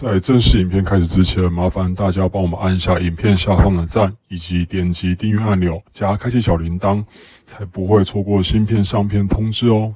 在正式影片开始之前，麻烦大家帮我们按一下影片下方的赞，以及点击订阅按钮，加开启小铃铛，才不会错过新片上片通知哦。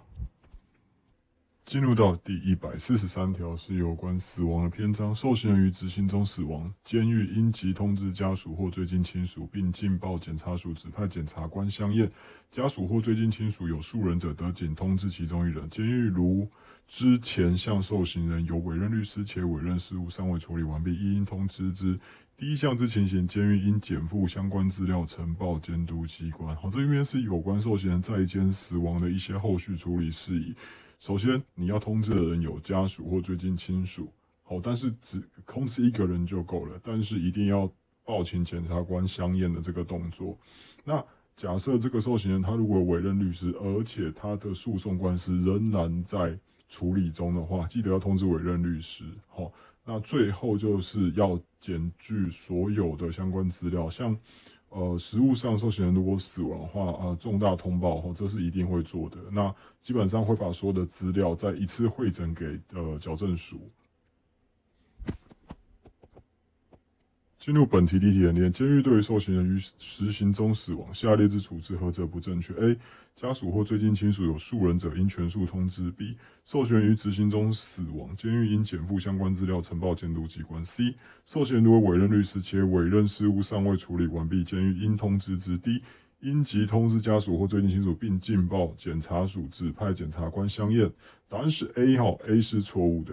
进入到第一百四十三条是有关死亡的篇章，受刑人于执行中死亡，监狱应即通知家属或最近亲属，并进报检察署指派检察官相验。家属或最近亲属有数人者，得仅通知其中一人。监狱如之前向受刑人有委任律师，且委任事务尚未处理完毕，亦应通知之。第一项之情形，监狱应减负相关资料，呈报监督机关。好，这边是有关受刑人在监死亡的一些后续处理事宜。首先，你要通知的人有家属或最近亲属。好，但是只通知一个人就够了，但是一定要报请检察官相验的这个动作。那假设这个受刑人他如果委任律师，而且他的诉讼官司仍然在。处理中的话，记得要通知委任律师。好，那最后就是要检具所有的相关资料，像呃，实物上受刑人如果死亡的话，呃，重大通报，哈，这是一定会做的。那基本上会把所有的资料再一次会诊给呃矫正署。进入本题例题演练，监狱对于受刑人于实行中死亡，下列之处置何者不正确？A. 家属或最近亲属有数人者，应全数通知。B. 受刑人于执行中死亡，监狱应减负相关资料，呈报监督机关。C. 受刑人如果委任律师且委任事务尚未处理完毕，监狱应通知之。D. 应即通知家属或最近亲属，并进报检察署指派检察官相验。答案是 A 哈，A 是错误的。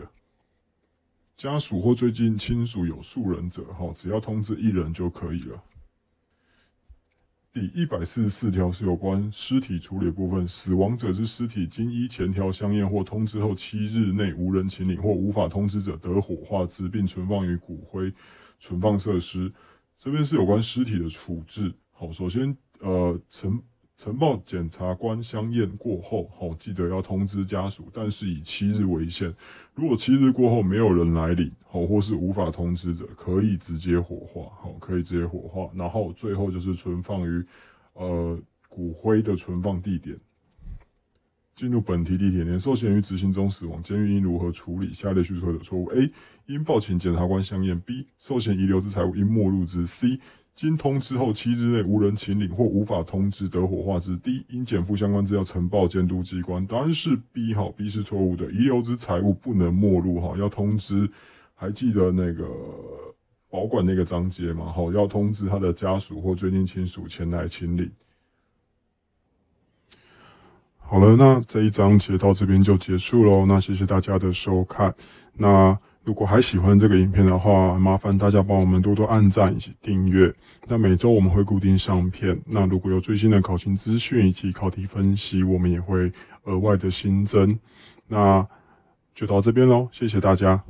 家属或最近亲属有数人者，哈，只要通知一人就可以了。第一百四十四条是有关尸体处理部分，死亡者之尸体经依前条相验或通知后七日内无人请领或无法通知者，得火化之，并存放于骨灰存放设施。这边是有关尸体的处置。好，首先，呃，曾。呈报检察官相验过后，好记得要通知家属，但是以七日为限。如果七日过后没有人来领，好或是无法通知者，可以直接火化，好可以直接火化。然后最后就是存放于呃骨灰的存放地点。进入本题地点，受刑于执行中死亡，监狱应如何处理下列叙述的错误？A. 应报请检察官相验。B. 受刑遗留之财物应没入之。C. 经通知后七日内无人请领或无法通知得火化之第一应减负相关资料呈报监督机关。答案是 B 哈，B 是错误的，遗留之财物不能没入哈，要通知。还记得那个保管那个章节吗？哈，要通知他的家属或最近亲属前来请领。好了，那这一章节到这边就结束喽。那谢谢大家的收看。那。如果还喜欢这个影片的话，麻烦大家帮我们多多按赞以及订阅。那每周我们会固定上片。那如果有最新的考勤资讯以及考题分析，我们也会额外的新增。那就到这边喽，谢谢大家。